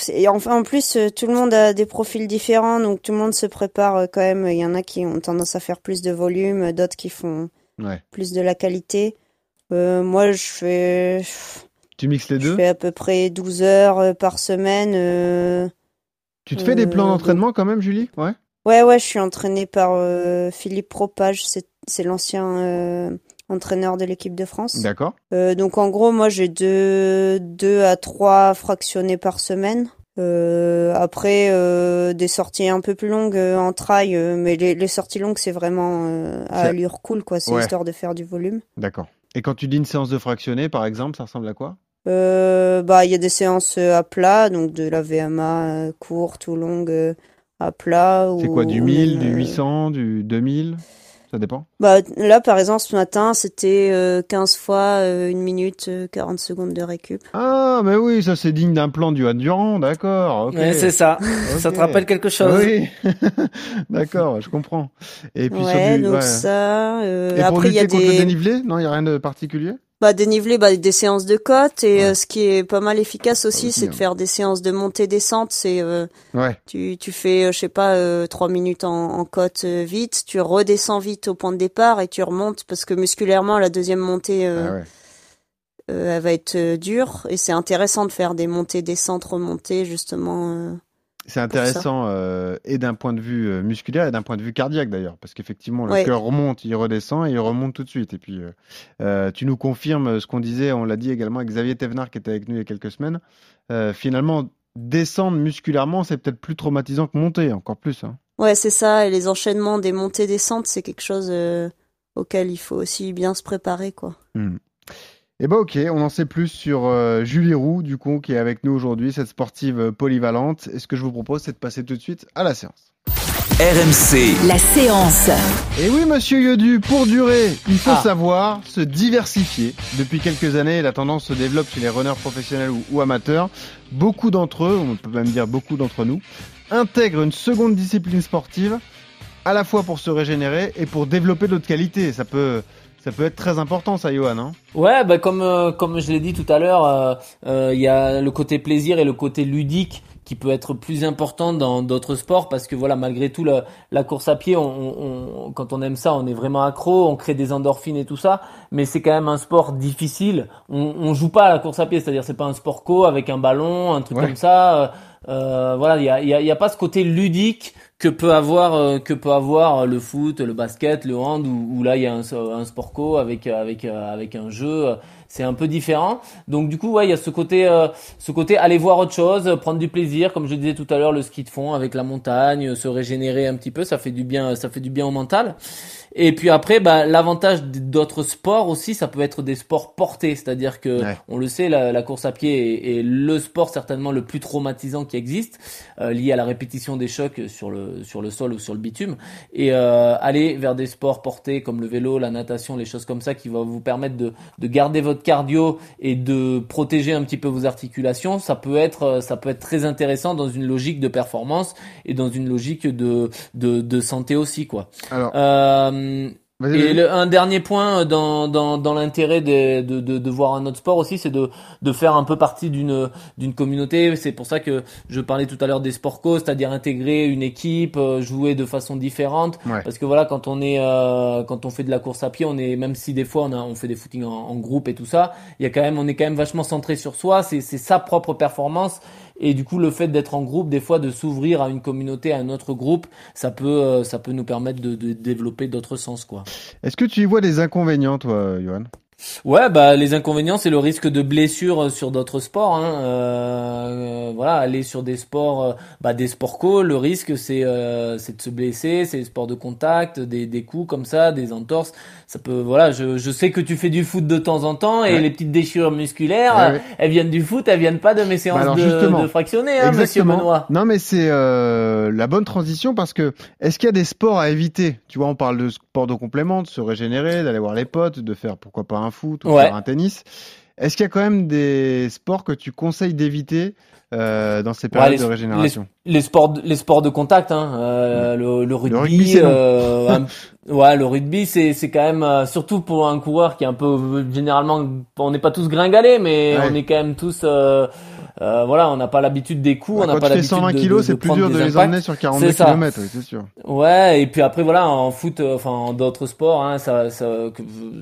Et enfin, en plus, euh, tout le monde a des profils différents, donc tout le monde se prépare euh, quand même. Il y en a qui ont tendance à faire plus de volume, d'autres qui font Ouais. plus de la qualité. Euh, moi, je fais, Tu mixes les je deux? fais à peu près 12 heures euh, par semaine. euh, Tu te fais des euh, plans d'entraînement quand même, Julie? Ouais. Ouais, ouais, je suis entraînée par euh, Philippe Propage, c'est c'est l'ancien euh, entraîneur de l'équipe de France. D'accord. Euh, donc en gros, moi j'ai deux, deux à trois fractionnés par semaine. Euh, après euh, des sorties un peu plus longues en trail, mais les, les sorties longues c'est vraiment à allure cool quoi, c'est Ouais. histoire de faire du volume. D'accord. Et quand tu dis une séance de fractionné, par exemple, ça ressemble à quoi? Bah il y a des séances à plat, donc de la VMA courte ou longue à plat. C'est quoi, du ou 1000, même, du euh, 800, du 2000 Ça dépend. Bah là par exemple ce matin c'était euh, 15 fois euh, une minute euh, 40 secondes de récup. Ah, mais oui, ça c'est digne d'un plan du Durand, d'accord. ok. Ouais, c'est ça. Ça te rappelle quelque chose Oui, d'accord, je comprends. Et puis ouais, sur du, donc ouais. ça. euh, Et pour après, il y a lutter contre le des dénivelé, non, il y a rien de particulier? Bah, dénivelé, bah, des séances de côte. Et euh, ce qui est pas mal efficace aussi, aussi, c'est de faire des séances de montée-descente. C'est euh, Ouais. tu, tu fais, euh, je sais pas, euh, trois minutes en, en côte euh, vite, tu redescends vite au point de départ et tu remontes parce que musculairement, la deuxième montée, euh, Ah ouais. elle va être dure. Et c'est intéressant de faire des montées-descentes, remontées, justement. C'est intéressant euh, et d'un point de vue euh, musculaire et d'un point de vue cardiaque d'ailleurs, parce qu'effectivement le Ouais. cœur remonte, il redescend et il remonte tout de suite. Et puis euh, tu nous confirmes ce qu'on disait, on l'a dit également avec Xavier Thévenard qui était avec nous il y a quelques semaines. Euh, finalement, descendre musculairement, c'est peut-être plus traumatisant que monter, encore plus. hein. Ouais, c'est ça. Et les enchaînements des montées-descentes, c'est quelque chose auquel il faut aussi bien se préparer, quoi. Hmm. Et bah ok, on en sait plus sur euh, Julie Roux, du coup, qui est avec nous aujourd'hui, cette sportive euh, polyvalente. Et ce que je vous propose, c'est de passer tout de suite à la séance. RMC, La séance. Et oui, monsieur Yodu, pour durer, il faut Ah. savoir se diversifier. Depuis quelques années, la tendance se développe chez les runners professionnels ou, ou amateurs. Beaucoup d'entre eux, on peut même dire beaucoup d'entre nous, intègrent une seconde discipline sportive, à la fois pour se régénérer et pour développer d'autres qualités. Ça peut, ça peut être très important, ça, Johan. Hein Ouais, bah comme euh, comme je l'ai dit tout à l'heure, euh, euh, il y a le côté plaisir et le côté ludique qui peut être plus important dans d'autres sports parce que voilà malgré tout la, la course à pied on, on- on- quand on aime ça on est vraiment accro on crée des endorphines et tout ça mais c'est quand même un sport difficile on, on joue pas à la course à pied c'est-à-dire c'est pas un sport co avec un ballon un truc Ouais. comme ça euh, voilà il y a, pas ce côté ludique que peut avoir euh, que peut avoir le foot le basket le hand où, où là il y a un, un sport co avec avec avec un jeu c'est un peu différent. Donc du coup, ouais, il y a ce côté, euh, ce côté aller voir autre chose, prendre du plaisir, comme je disais tout à l'heure, le ski de fond avec la montagne, se régénérer un petit peu, ça fait du bien, ça fait du bien au mental. Et puis après, bah, l'avantage d'autres sports aussi, ça peut être des sports portés, c'est-à-dire que on le sait, la, course à pied est, le sport certainement le plus traumatisant qui existe, euh, lié à la répétition des chocs sur le sur le sol ou sur le bitume. Et euh, aller vers des sports portés comme le vélo, la natation, les choses comme ça, qui vont vous permettre de, de garder votre cardio et de protéger un petit peu vos articulations, ça peut être ça peut être très intéressant dans une logique de performance et dans une logique de de, de santé aussi quoi. Alors. Euh, et un dernier point dans, dans, dans l'intérêt de, de, de, de, voir un autre sport aussi, c'est de, de faire un peu partie d'une d'une communauté. C'est pour ça que je parlais tout à l'heure des sports co, c'est-à-dire intégrer une équipe, euh, jouer de façon différente. Parce que voilà, quand on est euh, quand on fait de la course à pied, on est même si des fois on a on fait des footings en, en groupe et tout ça, il y a quand même on est quand même vachement centré sur soi. C'est c'est sa propre performance et du coup, le fait d'être en groupe, des fois, de s'ouvrir à une communauté, à un autre groupe, ça peut, euh, ça peut nous permettre de, de développer d'autres sens, quoi. Est-ce que tu y vois des inconvénients, toi, Johan? Ouais, bah les inconvénients, c'est le risque de blessure sur d'autres sports. Hein. Euh, voilà, aller sur des sports, euh, bah des sports co, le risque c'est euh, c'est de se blesser, c'est des sports de contact, des des coups comme ça, des entorses. Ça peut, voilà, je je sais que tu fais du foot de temps en temps et les petites déchirures musculaires, elles viennent du foot, elles viennent pas de mes séances bah de, de fractionner, hein, Monsieur Benoît. Non, mais c'est euh, la bonne transition parce que est-ce qu'il y a des sports à éviter? Tu vois, on parle de sport de complément, de se régénérer, d'aller voir les potes, de faire pourquoi pas un foot ou faire un tennis. Est-ce qu'il y a quand même des sports que tu conseilles d'éviter euh, dans ces périodes de régénération. les, sports, les sports de contact, hein, euh, le, rugby, euh, ouais, le rugby, c'est c'est quand même surtout pour un coureur qui est un peu généralement, on n'est pas tous gringalés, mais on est quand même tous voilà, on n'a pas l'habitude des coups, bah, on n'a pas l'habitude 120 kilos, c'est plus dur de les emmener sur 42 km, c'est sûr. Ouais, et puis après voilà, en foot, enfin en d'autres sports, hein, ça, ça,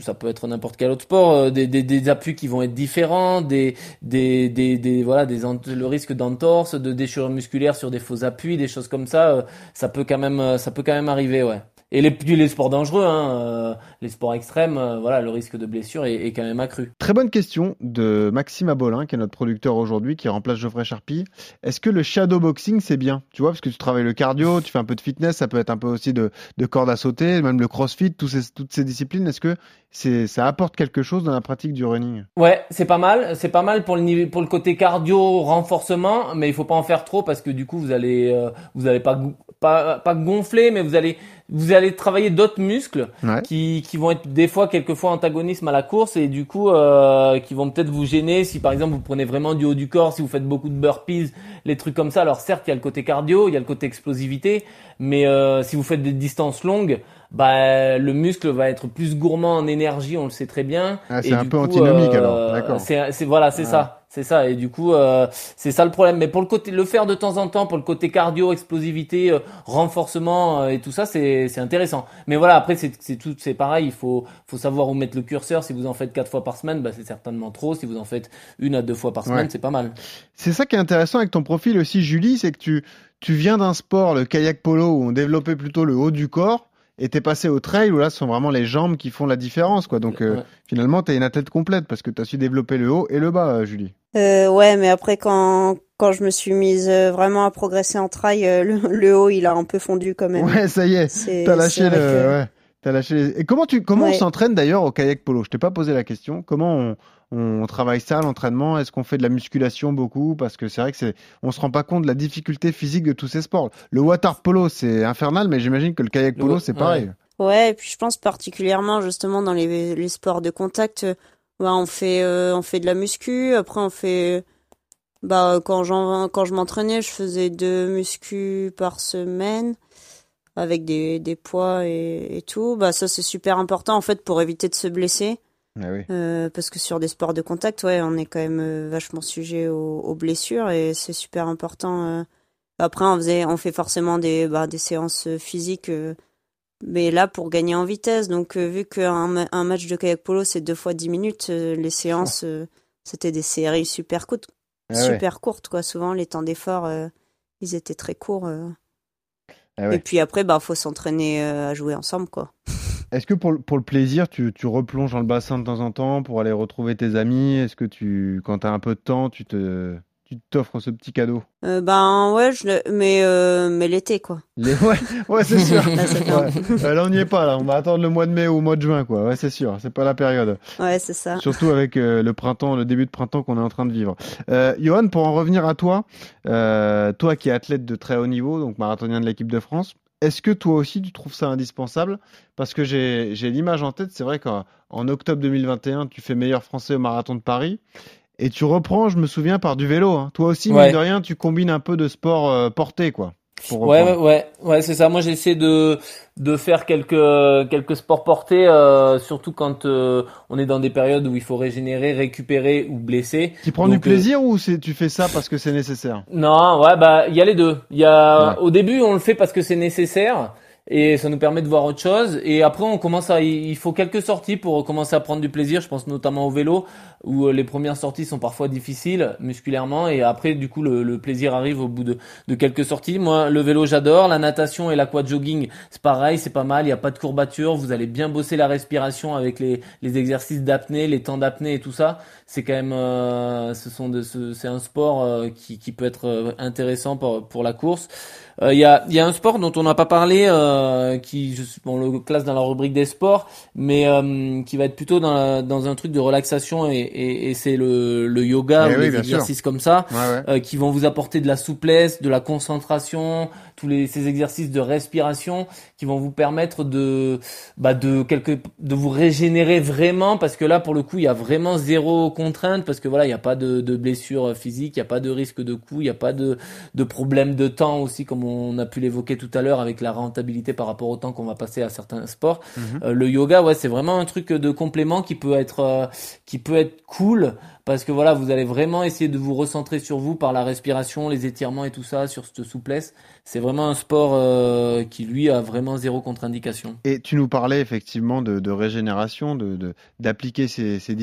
ça peut être n'importe quel autre sport, des, des, des, appuis qui vont être différents, des, des, des, des voilà, des le risque d'entorse, de déchirure musculaire sur des faux appuis, des choses comme ça, ça peut quand même, ça peut quand même arriver, ouais. Et les, les sports dangereux, hein, euh, les sports extrêmes, euh, voilà, le risque de blessure est, est, quand même accru. Très bonne question de Maxime Abolin, qui est notre producteur aujourd'hui, qui remplace Geoffrey Charpie. Est-ce que le shadow boxing c'est bien? Tu vois, parce que tu travailles le cardio, tu fais un peu de fitness, ça peut être un peu aussi de, de corde à sauter, même le crossfit, tous ces, toutes ces disciplines. Est-ce que c'est ça apporte quelque chose dans la pratique du running? Ouais, c'est pas mal. C'est pas mal pour le niveau, pour le côté cardio renforcement, mais il faut pas en faire trop parce que du coup vous allez euh, vous allez pas pas pas gonfler, mais vous allez vous allez travailler d'autres muscles qui, qui vont être des fois quelquefois antagonisme à la course et du coup euh, qui vont peut-être vous gêner si par exemple vous prenez vraiment du haut du corps, si vous faites beaucoup de burpees, les trucs comme ça. Alors certes il y a le côté cardio, il y a le côté explosivité, mais euh, si vous faites des distances longues, bah le muscle va être plus gourmand en énergie, on le sait très bien. Ah, c'est un peu antinomique alors, euh, d'accord. C'est voilà, c'est ça. C'est ça et du coup euh, c'est ça le problème. Mais pour le côté le faire de temps en temps pour le côté cardio, explosivité, euh, renforcement euh, et tout ça c'est c'est intéressant. Mais voilà après c'est tout c'est pareil. Il faut faut savoir où mettre le curseur. Si vous en faites quatre fois par semaine, bah c'est certainement trop. Si vous en faites une à deux fois par semaine, c'est pas mal. C'est ça qui est intéressant avec ton profil aussi, Julie, c'est que tu tu viens d'un sport, le kayak polo, où on développait plutôt le haut du corps et t'es passé au trail où là ce sont vraiment les jambes qui font la différence quoi. Donc euh, finalement t'es une athlète complète parce que t'as su développer le haut et le bas, Julie. Euh, ouais, mais après quand quand je me suis mise euh, vraiment à progresser en trail, le, haut il a un peu fondu quand même. Ouais, ça y est. T'as lâché le. Ouais. Lâché. Et comment tu comment on s'entraîne d'ailleurs au kayak polo? Je t'ai pas posé la question. Comment on on travaille ça l'entraînement? Est-ce qu'on fait de la musculation beaucoup? Parce que c'est vrai que c'est, on se rend pas compte de la difficulté physique de tous ces sports. Le water polo c'est infernal, mais j'imagine que le kayak polo c'est pareil. Ouais. et puis je pense particulièrement justement dans les, les sports de contact, euh, bah, on fait euh, on fait de la muscu. Après on fait bah quand j'en quand je m'entraînais, je faisais deux muscu par semaine avec des, des poids et, et tout. Bah ça c'est super important en fait pour éviter de se blesser. Ah euh, parce que sur des sports de contact, ouais, on est quand même euh, vachement sujet aux, blessures et c'est super important. Après, on faisait, on fait forcément des, bah, des séances physiques, mais là pour gagner en vitesse. Donc, vu qu'un un match de kayak polo c'est deux fois dix minutes, les séances c'était des séries super courtes, ah super courtes quoi. Souvent, les temps d'effort, ils étaient très courts. Ah et puis après, bah, faut s'entraîner à jouer ensemble quoi. Est-ce que pour, le- pour le plaisir, tu, tu replonges dans le bassin de temps en temps pour aller retrouver tes amis? Est-ce que tu, quand tu as un peu de temps, tu te, tu t'offres ce petit cadeau Euh, ben ouais, je le... mais euh, mais l'été quoi. Les- Ouais, ouais c'est sûr. Là. Ouais. Ouais, là, on n'y est pas, là. On va attendre le mois de mai ou le mois de juin, quoi. Ouais, c'est sûr. C'est pas la période. Ouais, c'est ça. Surtout avec euh, le printemps, le début de printemps qu'on est en train de vivre. Euh, Johan, pour en revenir à toi, euh, toi qui es athlète de très haut niveau, donc marathonien de l'équipe de France, est-ce que toi aussi tu trouves ça indispensable? Parce que j'ai l'image en tête, c'est vrai qu'en en octobre 2021, tu fais meilleur français au marathon de Paris. Et tu reprends, je me souviens, par du vélo. hein. Toi aussi, Ouais. mine de rien, tu combines un peu de sport euh, porté, quoi. Ouais, ouais, ouais, ouais, c'est ça. Moi, j'essaie de de faire quelques quelques sports portés, euh, surtout quand euh, on est dans des périodes où il faut régénérer, récupérer ou blesser. Tu prends Donc, du euh, plaisir ou c'est tu fais ça parce que c'est nécessaire? Non, ouais, bah il y a les deux. Il y a Ouais. au début on le fait parce que c'est nécessaire et ça nous permet de voir autre chose. Et après on commence à, il faut quelques sorties pour commencer à prendre du plaisir. Je pense notamment au vélo où euh, les premières sorties sont parfois difficiles musculairement et après du coup le, plaisir arrive au bout de, de quelques sorties. Moi le vélo j'adore, la natation et l'aqua jogging c'est pareil, c'est pas mal. Il y a pas de courbature, vous allez bien bosser la respiration avec les, les exercices d'apnée, les temps d'apnée et tout ça. C'est quand même, euh, ce sont de, ce- c'est un sport euh, qui, qui peut être intéressant pour, pour la course. Euh, Il y, a, il y a un sport dont on n'a pas parlé, euh, qui je, on le classe dans la rubrique des sports, mais euh, qui va être plutôt dans, la- dans un truc de relaxation et, et, et c'est le, le yoga Eh ou oui, sûr. exercices comme ça, Ouais, ouais. euh, qui vont vous apporter de la souplesse, de la concentration, tous les, ces exercices de respiration qui vont vous permettre de, bah, de quelque, de vous régénérer vraiment parce que là, pour le coup, il y a vraiment zéro contrainte parce que voilà, il n'y a pas de, de blessure physique, il n'y a pas de risque de coup, il n'y a pas de, de problème de temps aussi, comme on a pu l'évoquer tout à l'heure avec la rentabilité par rapport au temps qu'on va passer à certains sports. Mhm. Euh, le yoga, ouais, c'est vraiment un truc de complément qui peut être, euh, qui peut être cool parce que voilà, vous allez vraiment essayer de vous recentrer sur vous par la respiration, les étirements et tout ça, sur cette souplesse. C'est vraiment un sport euh, qui lui a vraiment zéro contre-indication. Et tu nous parlais effectivement de, de régénération, de de- d'appliquer ces, ces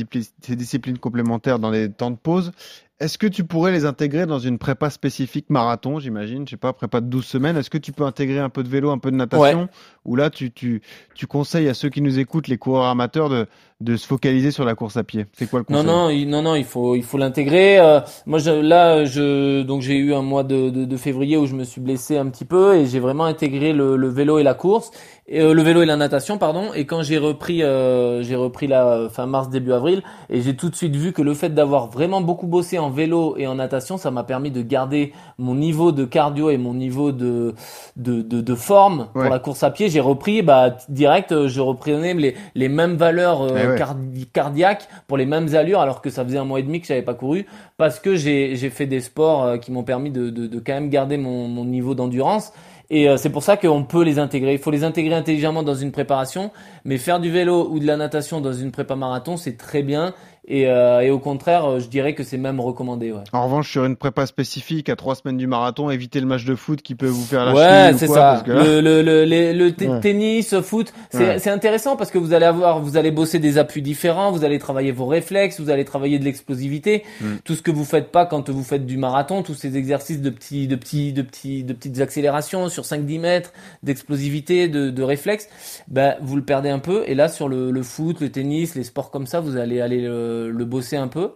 disciplines complémentaires dans les temps de pause. Est-ce que tu pourrais les intégrer dans une prépa spécifique marathon, j'imagine, je sais pas, prépa de 12 semaines. Est-ce que tu peux intégrer un peu de vélo, un peu de natation Ou là, tu, tu, tu conseilles à ceux qui nous écoutent, les coureurs amateurs, de, de se focaliser sur la course à pied C'est quoi le Non conseil non il, non non il faut il faut l'intégrer. Euh, moi je, là je donc j'ai eu un mois de, de, de février où je me suis blessé un petit peu et j'ai vraiment intégré le, le vélo et la course et euh, le vélo et la natation pardon et quand j'ai repris euh, j'ai repris la fin mars début avril et j'ai tout de suite vu que le fait d'avoir vraiment beaucoup bossé en vélo et en natation ça m'a permis de garder mon niveau de cardio et mon niveau de de, de, de forme Ouais. pour la course à pied j'ai repris bah direct euh, je reprenais les, les mêmes valeurs euh, Eh ouais. cardi- cardiaques pour les mêmes allures alors que ça faisait un mois et demi que j'avais pas couru parce que j'ai j'ai fait des sports euh, qui m'ont permis de, de, de quand même garder mon, mon niveau d'endurance et c'est pour ça qu'on peut les intégrer. Il faut les intégrer intelligemment dans une préparation, mais faire du vélo ou de la natation dans une prépa marathon, c'est très bien. Et, euh, et au contraire, euh, je dirais que c'est même recommandé. Ouais. En revanche, sur une prépa spécifique à trois semaines du marathon, évitez le match de foot qui peut vous faire la Ouais, c'est ça. parce que là- Le, le, le, les- le Ouais. tennis, foot, c'est Ouais. c'est intéressant parce que vous allez avoir, vous allez bosser des appuis différents, vous allez travailler vos réflexes, vous allez travailler de l'explosivité, Mm. tout ce que vous faites pas quand vous faites du marathon, tous ces exercices de petits, de petits, de petits, de petites accélérations sur 5-10 mètres, d'explosivité, de, de réflexes, ben vous le perdez un peu. Et là, sur le, le foot, le tennis, les sports comme ça, vous allez aller le, le bosser un peu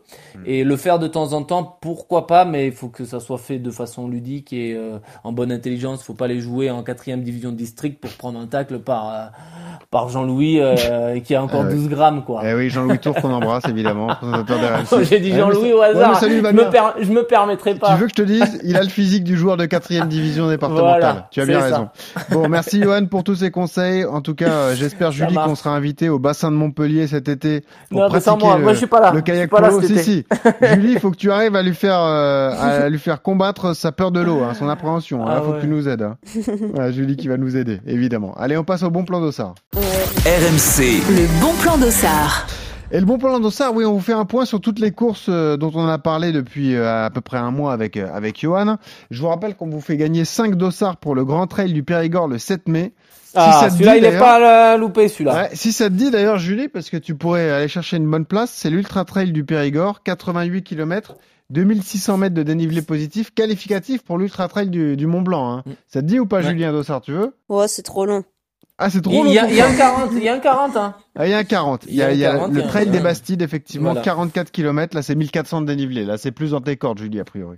et le faire de temps en temps. Pourquoi pas Mais il faut que ça soit fait de façon ludique et euh, en bonne intelligence. Faut pas les jouer en quatrième division de district pour prendre un tacle par euh, par Jean-Louis euh, qui a encore Ah ouais. 12 grammes quoi. Eh oui, Jean-Louis Tour qu'on embrasse évidemment, d'RMC. J'ai dit Ouais, Jean-Louis au hasard. ouais, je, me per- je me permettrai pas. Tu veux que je te dise, il a le physique du joueur de quatrième division départementale. Voilà, tu as bien ça. raison. Bon, merci Johan pour tous ces conseils. En tout cas, euh, j'espère Julie qu'on sera invité au bassin de Montpellier cet été pour Non, mais sans pratiquer moi. le, Moi, je suis pas là. le kayak pas là polo. Si si. Julie, il faut que tu arrives à lui faire euh, à lui faire combattre sa peur de l'eau, hein, son appréhension. Il Ah faut ouais. que tu nous aides. Hein. Voilà, Julie qui va nous aider, évidemment. Allez, on passe au bon plan d'Ossard. RMC, Le bon plan d'Ossard. Et le bon plan d'Ossard, oui, on vous fait un point sur toutes les courses euh, dont on a parlé depuis euh, à peu près un mois avec, avec Johan. Je vous rappelle qu'on vous fait gagner 5 dossards pour le Grand Trail du Périgord le 7 mai. Ah, te celui-là, il est pas euh, loupé celui-là. Ouais, si ça te dit d'ailleurs, Julie, parce que tu pourrais aller chercher une bonne place, c'est l'Ultra Trail du Périgord, 88 km, 2600 mètres de dénivelé positif, qualificatif pour l'Ultra Trail du, du Mont Blanc. Hein. Ça te dit ou pas, Ouais. Julien Dossard, tu veux? Ouais, c'est trop long. Ah, c'est trop Il long. y, a, il y a un 40, il y a un 40, hein. Ah, il y a un 40. Il y a, il y a 40, il y le trail des. Bastides, effectivement, Voilà. 44 km. Là, c'est 1400 de dénivelé. Là, c'est plus dans tes cordes, Julie, a priori.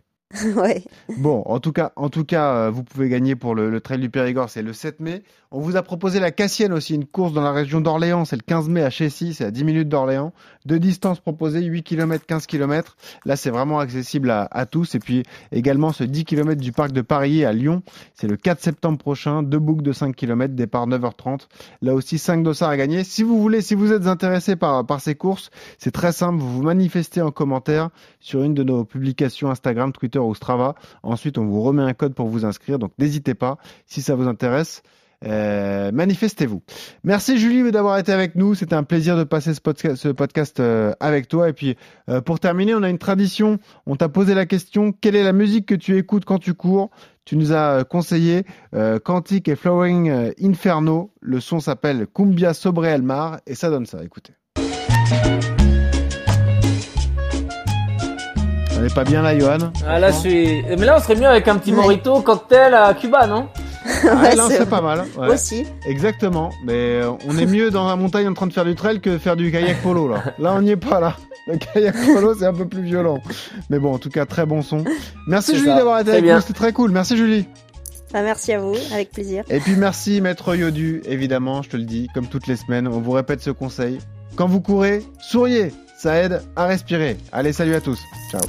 Bon, en tout cas, en tout cas, euh, vous pouvez gagner pour le, le Trail du Périgord, c'est le 7 mai. On vous a proposé la Cassienne aussi, une course dans la région d'Orléans, c'est le 15 mai à Chessy, c'est à 10 minutes d'Orléans. Deux distances proposées, 8 km, 15 km. Là, c'est vraiment accessible à, tous. Et puis également ce 10 km du parc de Paris à Lyon, c'est le 4 septembre prochain, deux boucles de 5 km, départ 9h30. Là aussi, 5 dossards à gagner. Si vous voulez, si vous êtes intéressé par ces courses, c'est très simple, vous vous manifestez en commentaire sur une de nos publications Instagram, Twitter ou Strava. Ensuite, on vous remet un code pour vous inscrire. Donc, n'hésitez pas. Si ça vous intéresse, euh, manifestez-vous. Merci Julie d'avoir été avec nous. C'était un plaisir de passer ce podcast, ce podcast euh, avec toi. Et puis, euh, pour terminer, on a une tradition. On t'a posé la question quelle est la musique que tu écoutes quand tu cours? Tu nous as conseillé Quantique et Flowering Inferno. Le son s'appelle Cumbia Sobre el Mar et ça donne ça. Écoutez. On n'est pas bien là, Johan Ah là, je suis. Mais là, on serait mieux avec un petit morito cocktail à Cuba, non? Ah, là, c'est pas mal. ouais. Aussi. Exactement. Mais euh, on est mieux dans la montagne en train de faire du trail que faire du kayak polo là. Là, on n'y est pas là. Le kayak polo, c'est un peu plus violent. Mais bon, en tout cas, très bon son. Merci Julie d'avoir été avec bien. nous. C'était très cool. Merci Julie. Bah, merci à vous, avec plaisir. Et puis merci Maître Yodu, évidemment, je te le dis, comme toutes les semaines, on vous répète ce conseil. Quand vous courez, souriez, ça aide à respirer. Allez, salut à tous. Ciao.